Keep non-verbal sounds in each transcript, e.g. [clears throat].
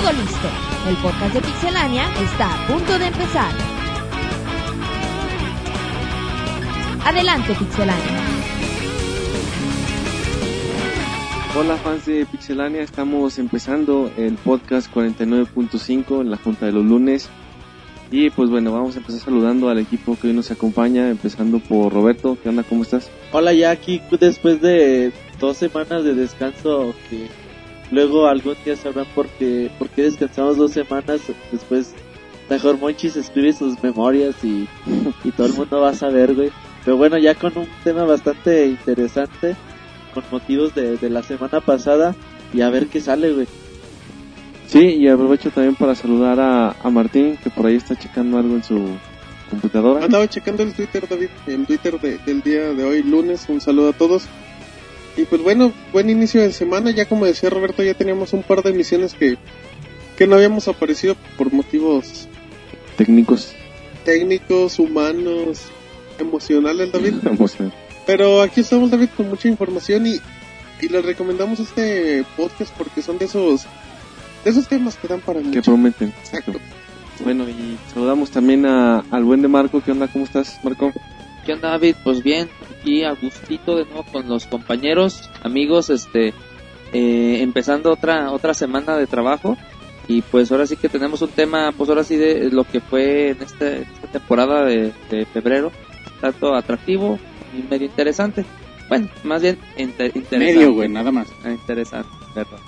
Todo listo. El podcast de Pixelania está a punto de empezar. Adelante, Pixelania. Hola fans de Pixelania, estamos empezando el podcast 49.5 en la Junta de los Lunes. Y pues bueno, vamos a empezar saludando al equipo que hoy nos acompaña, empezando por Roberto. ¿Qué onda? ¿Cómo estás? Hola, ya aquí después de dos semanas de descanso que luego algún día sabrán por qué, por qué descansamos dos semanas. Después, mejor Monchis escribe sus memorias y, [laughs] y todo el mundo va a saber, güey. Pero bueno, ya con un tema bastante interesante, con motivos de, de la semana pasada, y a ver qué sale, güey. Sí, y aprovecho también para saludar a, a Martín, que por ahí está checando algo en su computadora. Andaba checando el Twitter, David, el Twitter de- del día de hoy, lunes. Un saludo a todos. Y pues bueno, buen inicio de semana. Ya como decía Roberto, ya teníamos un par de emisiones que, que no habíamos aparecido por motivos Técnicos. técnicos, humanos, emocionales, [laughs] David. Pero aquí estamos, David, con mucha información y, y les recomendamos este podcast porque son de esos de esos temas que dan para que mucho. prometen. Exacto. Bueno, y saludamos también a, al buen de Marco. ¿Qué onda? ¿Cómo estás, Marco? ¿Qué onda, David? Pues bien, aquí a gustito de nuevo con los compañeros, amigos, este, eh, empezando otra otra semana de trabajo y pues ahora sí que tenemos un tema, pues ahora sí de lo que fue en, este, en esta temporada de, de febrero, tanto atractivo y medio interesante. Bueno, más bien inte- interesante. Medio, güey, nada más. Ah, Interesante, perdón.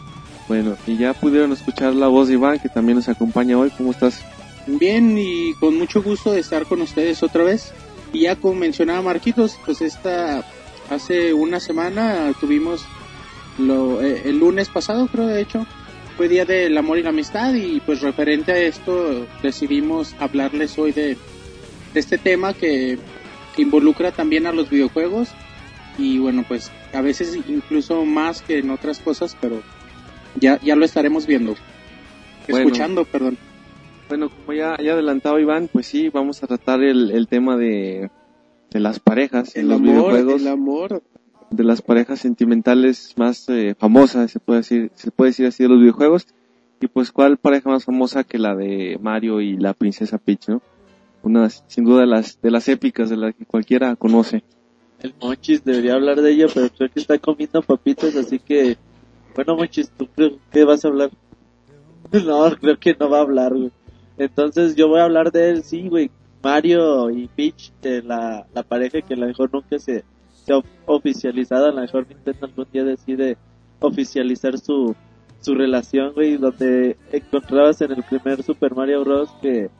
Bueno, y ya pudieron escuchar la voz de Iván, que también nos acompaña hoy. ¿Cómo estás? Bien y con mucho gusto de estar con ustedes otra vez. Y ya como mencionaba Marquitos, pues esta hace una semana tuvimos lo, eh, el lunes pasado, creo de hecho, fue día del amor y la amistad y pues referente a esto decidimos hablarles hoy de, de este tema que, que involucra también a los videojuegos y bueno pues a veces incluso más que en otras cosas, pero ya, ya lo estaremos viendo. Bueno. Escuchando, perdón. Bueno, como ya, ya adelantado Iván, pues sí, vamos a tratar el, el tema de, de las parejas en los amor, videojuegos, el amor. de las parejas sentimentales más eh, famosas, se puede decir, se puede decir así de los videojuegos. Y pues, ¿cuál pareja más famosa que la de Mario y la princesa Peach, no? Una, sin duda, de las, de las épicas, de las que cualquiera conoce. El Monchis debería hablar de ella, pero creo que está comiendo papitas, así que... Bueno, Monchis, ¿tú que vas a hablar? [laughs] No, creo que no va a hablar, güey. Entonces yo voy a hablar de él, sí, güey. Mario y Peach, de la, la pareja que a lo mejor nunca se, se ha oficializado, a lo mejor Nintendo algún día decide oficializar su, su relación, güey, donde encontrabas en el primer Super Mario Bros. que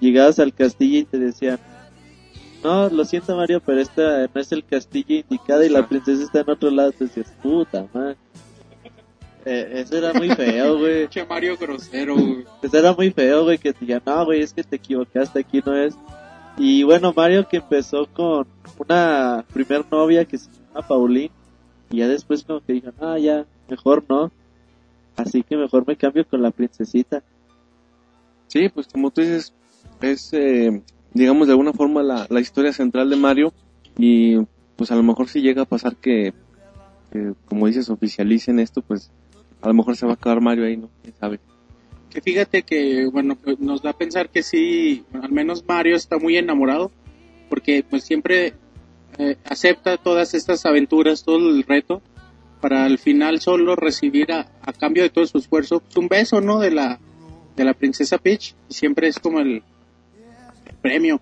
llegabas al castillo y te decían, no, lo siento Mario, pero esta no es el castillo indicado y la princesa está en otro lado. Te decías, puta man. Eh, eso era muy feo, güey. [laughs] Che Mario grosero, güey. Eso era muy feo, güey, que te digan, no, güey, es que te equivocaste, aquí no es. Y bueno, Mario que empezó con una primer novia que se llama Pauline, y ya después como que dijo, ah, ya, mejor no. Así que mejor me cambio con la princesita. Sí, pues como tú dices, es, eh, digamos, de alguna forma la, la historia central de Mario y pues a lo mejor si llega a pasar que, que, como dices, oficialicen esto, pues a lo mejor se va a acabar Mario ahí, ¿no? ¿Quién sabe? Que fíjate que, bueno, nos da a pensar que sí, al menos Mario está muy enamorado, porque pues siempre eh, acepta todas estas aventuras, todo el reto, para al final solo recibir a, a cambio de todo su esfuerzo pues, un beso, ¿no? De la, de la princesa Peach, y siempre es como el, el premio.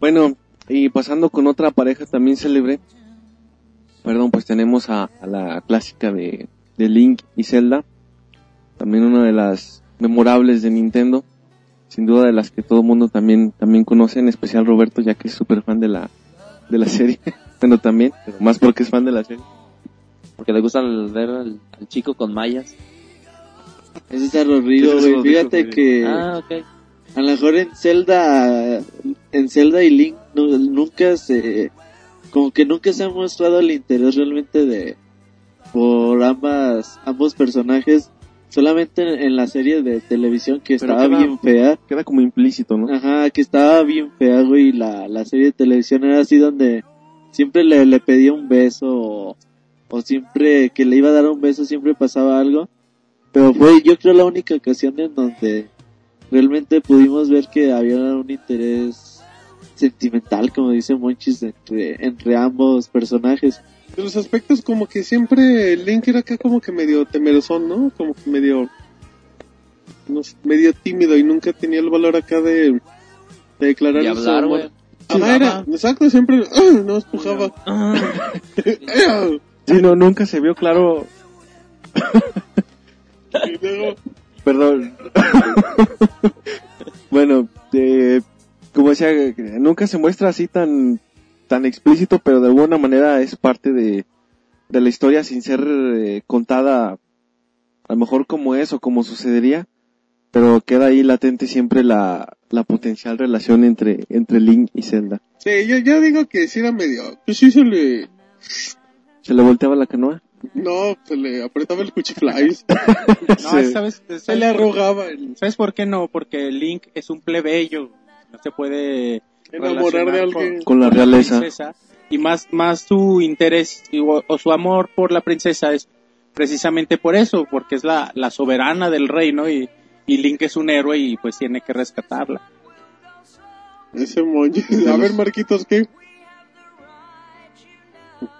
Bueno, y pasando con otra pareja también célebre, perdón, pues tenemos a, a la clásica de, de Link y Zelda, también una de las memorables de Nintendo, sin duda de las que todo el mundo también, también conoce, en especial Roberto, ya que es súper fan de la, de la serie, [laughs] bueno también, pero más porque es fan de la serie. Porque le gusta ver al, al chico con mallas. Ese es Rodrigo, güey. Fíjate que Ah, ok. a lo mejor en Zelda, en Zelda y Link nu- nunca se, como que nunca se ha mostrado el interés realmente de, por ambas, ambos personajes. Solamente en, en la serie de televisión que Pero estaba queda- bien fea. Queda como implícito, ¿no? Ajá, que estaba bien fea, güey. La, la serie de televisión era así donde siempre le, le pedía un beso o, o siempre que le iba a dar un beso siempre pasaba algo. Pero fue, yo creo, la única ocasión en donde realmente pudimos ver que había un interés sentimental, como dice Monchis, entre, entre ambos personajes. De los aspectos como que siempre Link era acá como que medio temerosón, ¿no? Como que medio... No sé, medio tímido y nunca tenía el valor acá de, de declarar Y su hablar, amor. güey. Ajá, era, exacto, siempre ¡ah! [clears throat] no empujaba. [laughs] [laughs] Sí, no, nunca se vio claro. y luego, Perdón. [laughs] bueno, eh, como decía, nunca se muestra así tan, tan explícito, pero de alguna manera es parte de, de la historia sin ser eh, contada a lo mejor como es o como sucedería, pero queda ahí latente siempre la, la potencial relación entre, entre Link y Zelda. sí, yo, yo digo que sí era medio, pues sí se le, ¿Se le volteaba la canoa? no, se le apretaba el cuchiflies, [laughs] No, Sí. ¿sabes, sabes se le arrugaba el ¿Sabes por qué no? Porque Link es un plebeyo. No se puede enamorar de alguien. Con la realeza. princesa. Y más, más su interés y- o, o su amor por la princesa es precisamente por eso, porque es la, la soberana del reino y, y Link es un héroe y pues tiene que rescatarla. Ese monje. A ver, Marquitos, ¿qué?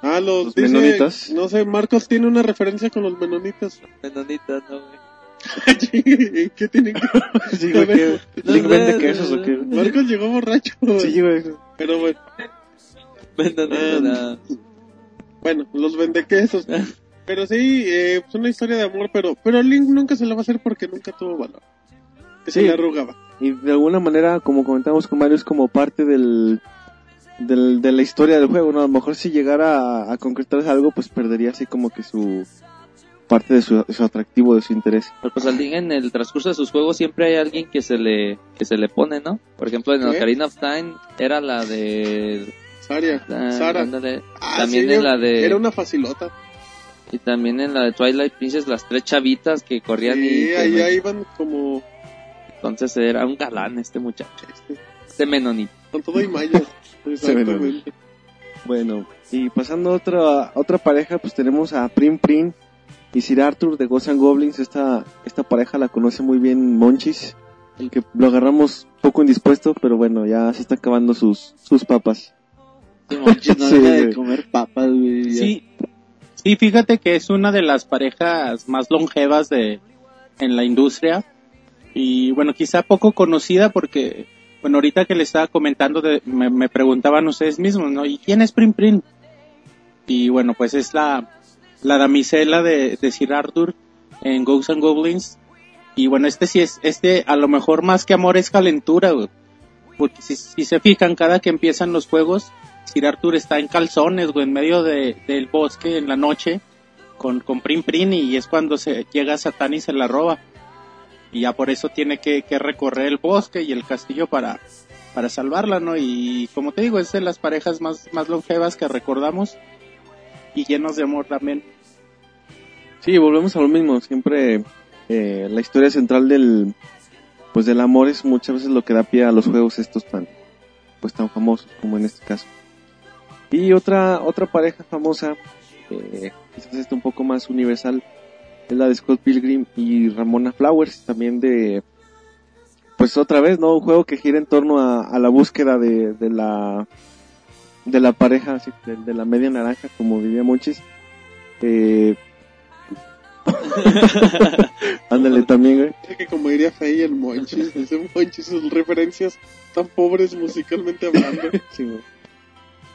Ah, los, Los dice- menonitas. No sé, Marcos tiene una referencia con los menonitas. Menonitas, no, güey. [laughs] ¿Qué tienen que [laughs] Sí. ¿Link [laughs] vende quesos o qué? Marcos llegó borracho. Sí, güey. Pero bueno, Menonitas, no. bueno, los vende quesos. Pero sí, eh, es una historia de amor, pero pero Link nunca se la va a hacer porque nunca tuvo valor. Que se Sí. le arrugaba. Y de alguna manera, como comentamos con Mario, es como parte del, del, de la historia del juego, ¿no? A lo mejor si llegara a, a concretarse algo, pues perdería así como que su parte de su, de su atractivo, de su interés. Pero pues al Link en el transcurso de sus juegos siempre hay alguien que se le que se le pone, ¿no? Por ejemplo, en ¿Qué? Ocarina of Time era la de Saria, ah, Sara. ándale. Ah, también sí, en la de Era una facilota. y también en la de Twilight Princess las tres chavitas que corrían y Sí, que ahí, ahí iban como entonces era un galán este muchacho, este, este menonito. con todo y mallas. [laughs] [laughs] Exactamente. Bueno, y pasando a otra, otra pareja, pues tenemos a Prim Prim y Sir Arthur de Ghosts and Goblins. Esta, esta pareja la conoce muy bien Monchis, el que lo agarramos poco indispuesto, pero bueno, ya se está acabando sus, sus papas. Sí, Monchis no [laughs] Sí, deja de comer papas, güey. Sí, sí, fíjate que es una de las parejas más longevas de en la industria y bueno, quizá poco conocida porque bueno, ahorita que le estaba comentando de- me, me preguntaban ustedes mismos, ¿no? ¿Y quién es Prim Prim? Y bueno, pues es la la damisela de, de Sir Arthur en Ghosts and Goblins y bueno, este sí es este a lo mejor más que amor es calentura, güey. Porque si, se fijan, cada que empiezan los juegos, Sir Arthur está en calzones, güey, en medio de, del bosque en la noche con, con Prim Prim y es cuando se llega Satán y se la roba. Y ya por eso tiene que, que recorrer el bosque y el castillo para, para salvarla, ¿no? Y como te digo, es de las parejas más, más longevas que recordamos y llenos de amor también. Sí, volvemos a lo mismo. Siempre eh, la historia central del pues del amor es muchas veces lo que da pie a los juegos estos tan pues tan famosos como en este caso. Y otra otra pareja famosa, eh, quizás esta un poco más universal, es la de Scott Pilgrim y Ramona Flowers, también de pues otra vez, ¿no? Un juego que gira en torno a, la búsqueda de la de la pareja, así, de, de la media naranja, como diría Monchis. Eh, [laughs] Ándale también, güey. Es que como diría Fey, el Monchis, [laughs] ese Monchis, sus referencias tan pobres musicalmente hablando. [laughs] Sí, güey.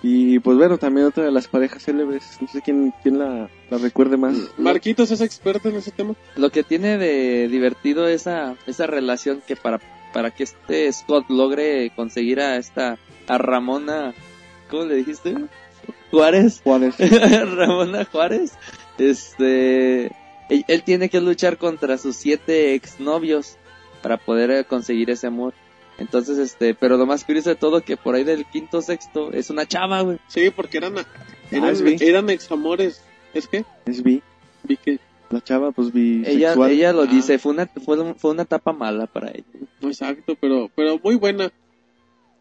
Y pues bueno, también otra de las parejas célebres, no sé quién, quién la, la recuerde más. Marquitos es experto en ese tema. Lo que tiene de divertido esa esa relación que para para que este Scott logre conseguir a esta a Ramona ¿cómo le dijiste? Juárez Juárez. [laughs] Ramona Juárez este él, él tiene que luchar contra sus siete exnovios para poder eh, conseguir ese amor entonces este pero lo más curioso de todo que por ahí del quinto sexto es una chava güey Sí, porque eran, Ah, eran, eran examores. ¿Es que? Es bi. Vi que. La chava, pues vi. ella ella lo Ah. dice fue una fue, fue una etapa mala para ella Exacto, pero, pero muy buena.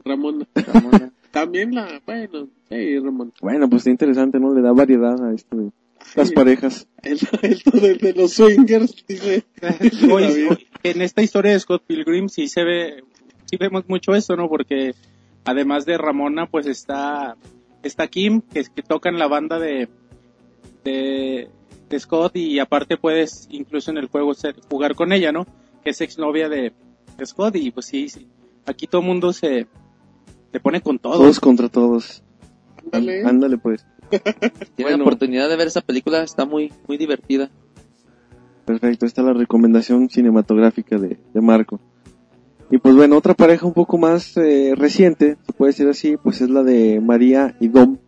Ramona. Ramona. También la, bueno, sí, Ramona. Bueno, pues está interesante, ¿no? Le da variedad a esto. de- las parejas. [laughs] El, el de, de los swingers, dice. [laughs] dice Hoy- David. hoy- en esta historia de Scott Pilgrim sí se ve, sí vemos mucho eso, ¿no? Porque además de Ramona, pues está, está Kim, que es que toca en la banda de, de, de Scott y aparte puedes incluso en el juego ser- jugar con ella, ¿no? Que es exnovia de, de Scott y pues sí, sí. Aquí todo el mundo se, te pone con todos. Todos contra todos. Ándale. Ándale pues. [laughs] Tiene bueno. la oportunidad de ver esa película, está muy, muy divertida. Perfecto, esta es la recomendación cinematográfica de, de Marco. Y pues bueno, otra pareja un poco más eh, reciente, se puede decir así, pues es la de María y Dom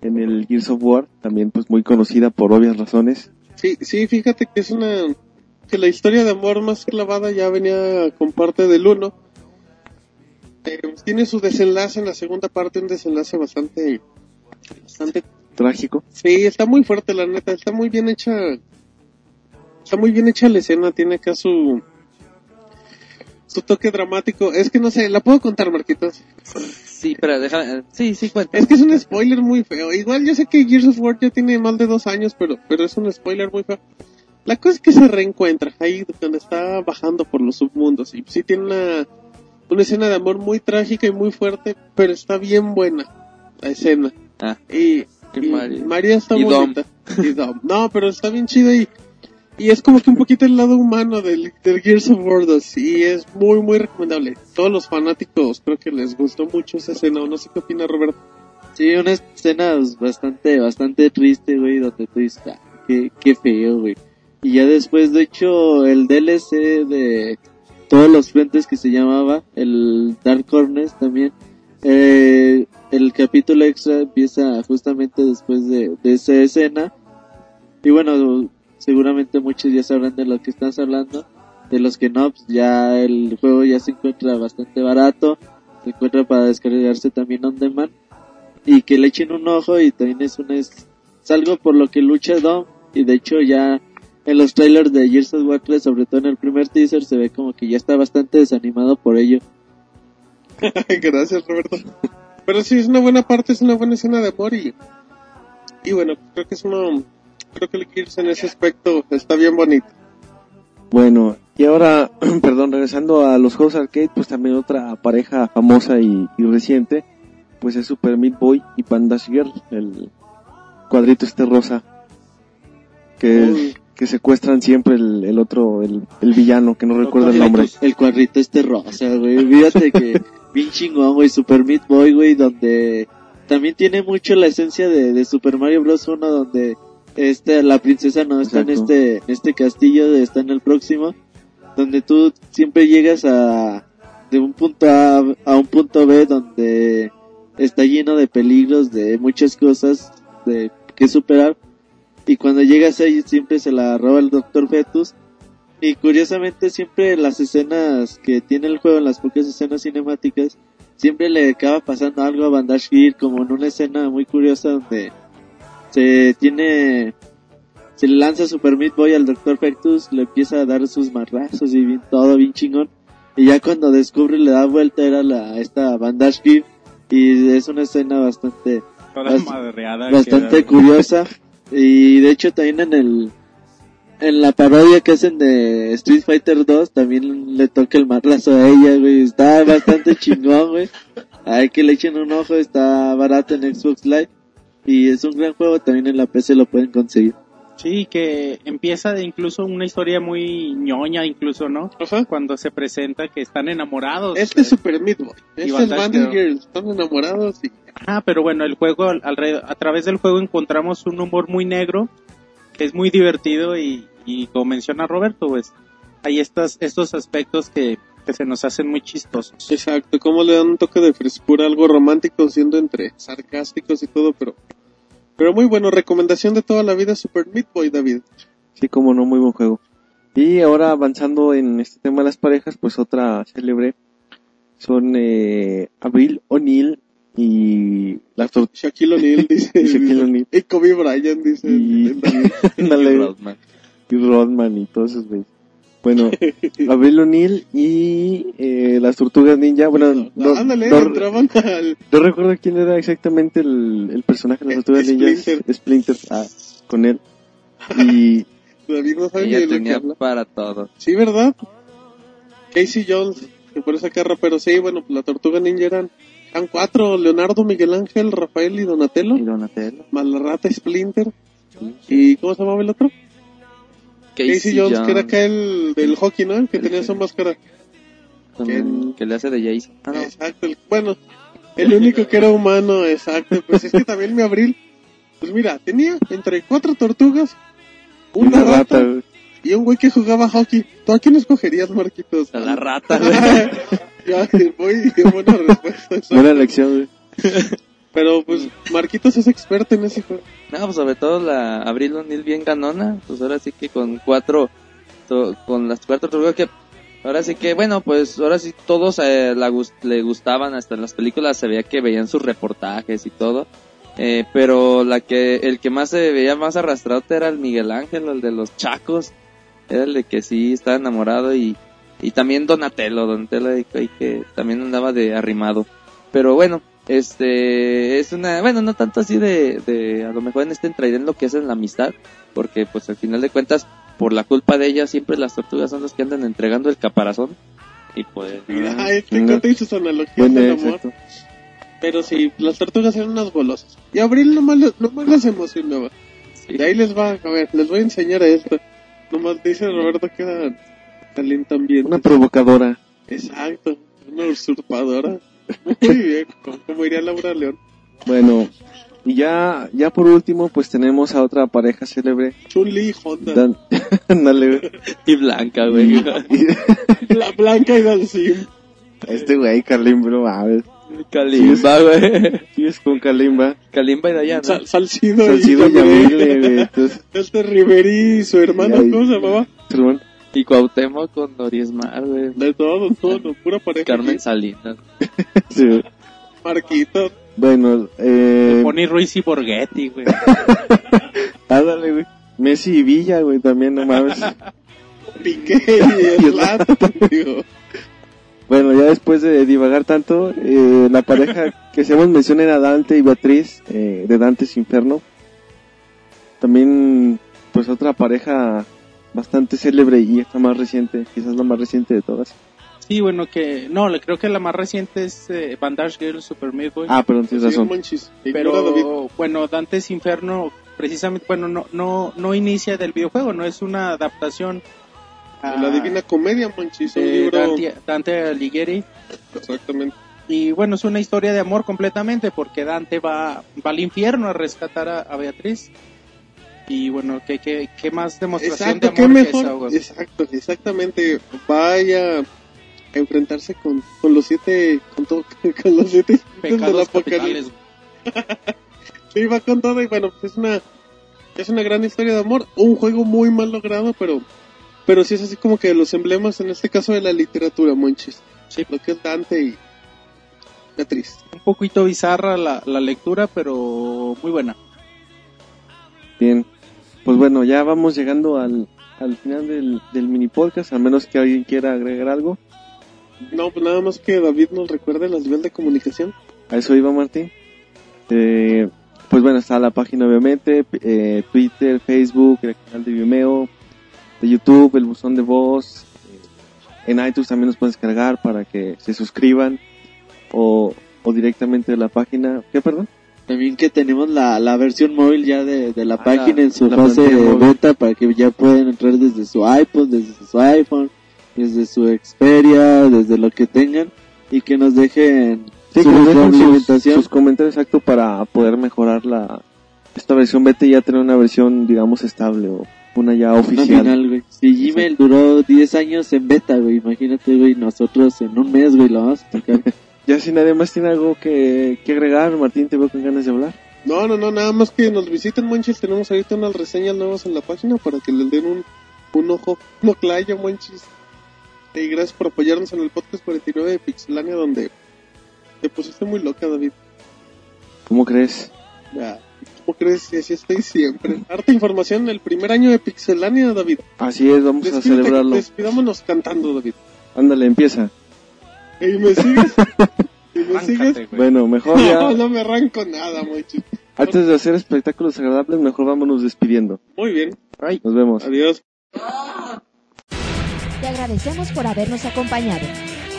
en el Gears of War, también pues muy conocida por obvias razones. Sí, sí, fíjate que es una que la historia de amor más clavada ya venía con parte del 1, tiene su desenlace en la segunda parte, un desenlace bastante... bastante... Trágico. Sí, está muy fuerte la neta, está muy bien hecha... Está muy bien hecha la escena, tiene acá su... su toque dramático. Es que no sé, ¿la puedo contar, Marquitos? Sí, pero déjame, sí, sí, cuenta. Es que es un spoiler muy feo. Igual yo sé que Gears of War ya tiene más de dos años, pero, pero es un spoiler muy feo. La cosa es que se reencuentra ahí donde está bajando por los submundos. Y sí tiene una, una escena de amor muy trágica y muy fuerte, pero está bien buena la escena. Ah, Y, María. María está Y Dom. bonita. Y Dom. No, pero está bien chida y, y es como que un poquito el lado humano del, del Gears of War 2. Y es muy, muy recomendable. Todos los fanáticos creo que les gustó mucho esa escena. No sé qué opina Roberto. Sí, una escena bastante, bastante triste, güey, donde tú dices, "Ah, qué, qué feo, güey. Y ya después, de hecho, el DLC de todos los frentes que se llamaba, el Dark Corners también, eh, el capítulo extra empieza justamente después de, de esa escena. Y bueno, seguramente muchos ya sabrán de lo que estás hablando. De los que no, pues ya el juego ya se encuentra bastante barato. Se encuentra para descargarse también on demand y que le echen un ojo y también es un es, es algo por lo que lucha Dom y de hecho ya en los trailers de Gears of War 3, sobre todo en el primer teaser se ve como que ya está bastante desanimado por ello. [laughs] Gracias, Roberto. Pero sí, es una buena parte, es una buena escena de amor y, y bueno, creo que es uno, creo que el Gears en ese aspecto está bien bonito. Bueno, y ahora, [clears throat] perdón, regresando a los juegos arcade, pues también otra pareja famosa y, y reciente, pues es Super Meat Boy y Panda's Girl, el cuadrito este rosa, que, Uy. Que secuestran siempre el, el otro, el, el villano, que no recuerdo el nombre. El cuadrito este rosa, güey. Fíjate que [laughs] bien chingón, güey. Super Meat Boy, güey, donde también tiene mucho la esencia de, de Super Mario Bros. 1, donde este, la princesa no está en este, en este castillo, está en el próximo, donde tú siempre llegas a, de un punto A a un punto B, donde está lleno de peligros, de muchas cosas de que superar. Y cuando llegas ahí siempre se la roba el Doctor Fetus. Y curiosamente siempre las escenas que tiene el juego, en las pocas escenas cinemáticas, siempre le acaba pasando algo a Bandage Gear, como en una escena muy curiosa donde se tiene, se le lanza Super Meat Boy al Doctor Fectus, le empieza a dar sus marrazos y bien, todo bien chingón. Y ya cuando descubre le da vuelta era la, esta Bandage y es una escena bastante, Toda Bast- bastante curiosa y de hecho también en el en la parodia que hacen de Street Fighter 2 también le toca el marrazo a ella, güey. Está bastante [laughs] chingón, güey. Hay que le echen un ojo, está barato en Xbox Live y es un gran juego, también en la PC lo pueden conseguir. Sí, que empieza de incluso una historia muy ñoña, incluso, ¿no? Ajá. Cuando se presenta que están enamorados. Este es Super Meat Boy. Este es Bandit Girl. Girls. Están enamorados y Ah, pero bueno, el juego, al- alrededor- a través del juego encontramos un humor muy negro, que es muy divertido y, y como menciona Roberto, pues hay estas, estos aspectos que, que se nos hacen muy chistosos. Exacto, como le dan un toque de frescura, algo romántico, siendo entre sarcásticos y todo, pero pero muy bueno, recomendación de toda la vida Super Meat Boy, David. Sí, como no, muy buen juego. Y ahora avanzando en este tema de las parejas, pues otra célebre son eh, Avril O'Neill y la Shaquille O'Neal [laughs] dice, Y Shaquille O'Neal. y Kobe Bryant dice, [laughs] Y- Rodman. y Rodman y todos esos güeyes. Bueno, [laughs] Avril O'Neill y eh, las tortugas ninja, bueno, no, No, ándale, no- entraban al no recuerdo quién era exactamente el, el personaje de las tortugas ninja. Splinter. Splinter. Ah, con él. [laughs] Y David no sabe ni de Ella que tenía habla. para todo. Sí, ¿verdad? Casey Jones, que por esa carra, pero sí, bueno, pues la Tortuga Ninja eran, eran cuatro, Leonardo, Miguel Ángel, Rafael y Donatello, Y Donatello. más la rata Splinter, y ¿cómo se llamaba el otro? Casey, Jones, que era acá el del hockey, ¿no? El que tenía su máscara. con- que- que le hace de Jason. Ah, no. Exacto, el- bueno, el único que era humano, exacto, pues es que también mi abril, pues mira, tenía entre cuatro tortugas, una, una rata, y un güey que jugaba hockey. ¿Tú a quién escogerías, Marquitos? A la rata, [laughs] güey. ya, qué buena respuesta. exacto. Buena elección, güey. [laughs] Pero pues Marquitos es experto en ese juego. No, pues sobre todo la Abril O'Neill bien ganona, pues ahora sí que con cuatro, to- con las cuatro tortugas que, ahora sí que, bueno, pues ahora sí todos eh, la le gustaban, hasta en las películas se veía que veían sus reportajes y todo, eh, pero la que, el que más se veía más arrastrado era el Miguel Ángel, el de los chacos, era el de que sí estaba enamorado y, y también Donatello, Donatello que también andaba de arrimado, pero bueno, este es una bueno no tanto así de, de a lo mejor en este entradén lo que es en la amistad porque pues al final de cuentas por la culpa de ella siempre las tortugas son las que andan entregando el caparazón y pues Mira, ah, ay, te no. conté sus analogías Bueno, del amor. exacto. Pero sí, las tortugas eran unas golosas. Y Abril nomás, nomás las emocionaba. sí. De ahí les va, a ver, les voy a enseñar esto. Nomás dice Roberto que era calientan bien. Una provocadora. Exacto, una usurpadora. [laughs] Muy bien, como, como diría Laura León. Bueno, y ya, ya por último, pues tenemos a otra pareja célebre. Chun-Li y Honda. Dan- [laughs] y blanca güey [laughs] La Blanca y Dalsim. Este güey, Kalimba, no mames. Kalimba güey Sigues con Kalimba. Kalimba y Dayana Sal- Salcido, Salcido y Yamile. Yamile, güey. Entonces, Este Riveri y su hermano. ¿cómo se llamaba? Simón, y Cuauhtémoc con Noriesmar güey De todo, todo, pura [laughs] pareja. Carmen Salinas [laughs] sí. Marquito. Bueno, eh, Pony Ruiz y Borghetti, güey. [laughs] ándale, güey. Messi y Villa, güey, también, no mames. Piqué y Zlatan, digo. Bueno, ya después de divagar tanto, eh, la pareja que hacemos mención era Dante y Beatriz, eh, de Dante's Inferno. También, pues otra pareja bastante célebre y esta más reciente, quizás la más reciente de todas. Sí, bueno, que. No, le- creo que la más reciente es eh, Bandage Girl Super Meat Boy. Ah, perdón, tienes Sí, razón. pero bueno, Dante's Inferno, precisamente, bueno, no, no, no inicia del videojuego, no es una adaptación. a- La Divina Comedia, manchis. Un libro. Dante, Dante Alighieri. Exactamente. Y bueno, es una historia de amor completamente porque Dante va, va al infierno a rescatar a, a Beatriz. Y bueno, ¿qué, qué, qué más demostración Exacto, de qué amor que mejor. esa, güey? Exacto, exactamente. Vaya a enfrentarse con, con los siete, con todo, [laughs] con los siete del Pecados apocalipsis. [laughs] Sí, va con todo y bueno, pues es una, es una gran historia de amor. Un juego muy mal logrado, pero, pero sí es así como que los emblemas, en este caso de la literatura, monchis. Sí. Lo que es Dante y Beatriz. Un poquito bizarra la, la lectura, pero muy buena. Bien. Pues bueno, ya vamos llegando al, al final del, del mini podcast, a menos que alguien quiera agregar algo. No, pues nada más que David nos recuerde las vías de comunicación. A eso iba Martín. Eh, pues bueno, está la página obviamente, eh, Twitter, Facebook, el canal de Vimeo, de YouTube, el buzón de voz. eh, en iTunes también nos pueden descargar para que se suscriban o, o directamente de la página. ¿Qué, perdón? También que tenemos la, la versión móvil ya de, de la Ah, página la- en su fase móvil. beta para que ya puedan entrar desde su iPod, desde su iPhone, desde su Xperia, desde lo que tengan y que nos dejen Sí, su que nos dejen sus, comentarios exacto para poder mejorar la esta versión beta y ya tener una versión, digamos, estable o una ya oficial. final, güey. Si Gmail duró 10 años en beta, güey, imagínate, güey, nosotros en un mes, güey, lo vamos a tocar. [laughs] Ya si nadie más tiene algo que, que agregar, Martín, te veo con ganas de hablar. No, no, no, nada más que nos visiten, Monchis. Tenemos ahorita unas reseñas nuevas en la página para que les den un, un ojo, no clayo, Monchis. Y gracias por apoyarnos en el podcast 49 de Pixelania, donde te pusiste muy loca, David. ¿Cómo crees? Ya, ¿Cómo crees? Si así estoy siempre. Harta información el primer año de Pixelania, David. Así es, vamos a celebrarlo. Despidámonos cantando, David. Ándale, empieza. ¿Y me sigues? [laughs] ¿Y me sigues? Güey. Bueno, mejor No, ya. no me arranco nada, Monchis. Antes de hacer espectáculos agradables, mejor vámonos despidiendo. Muy bien. Nos vemos. Adiós. Te agradecemos por habernos acompañado.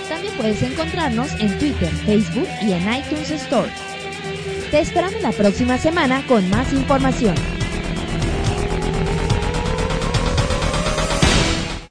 También puedes encontrarnos en Twitter, Facebook y en iTunes Store. Te esperamos la próxima semana con más información.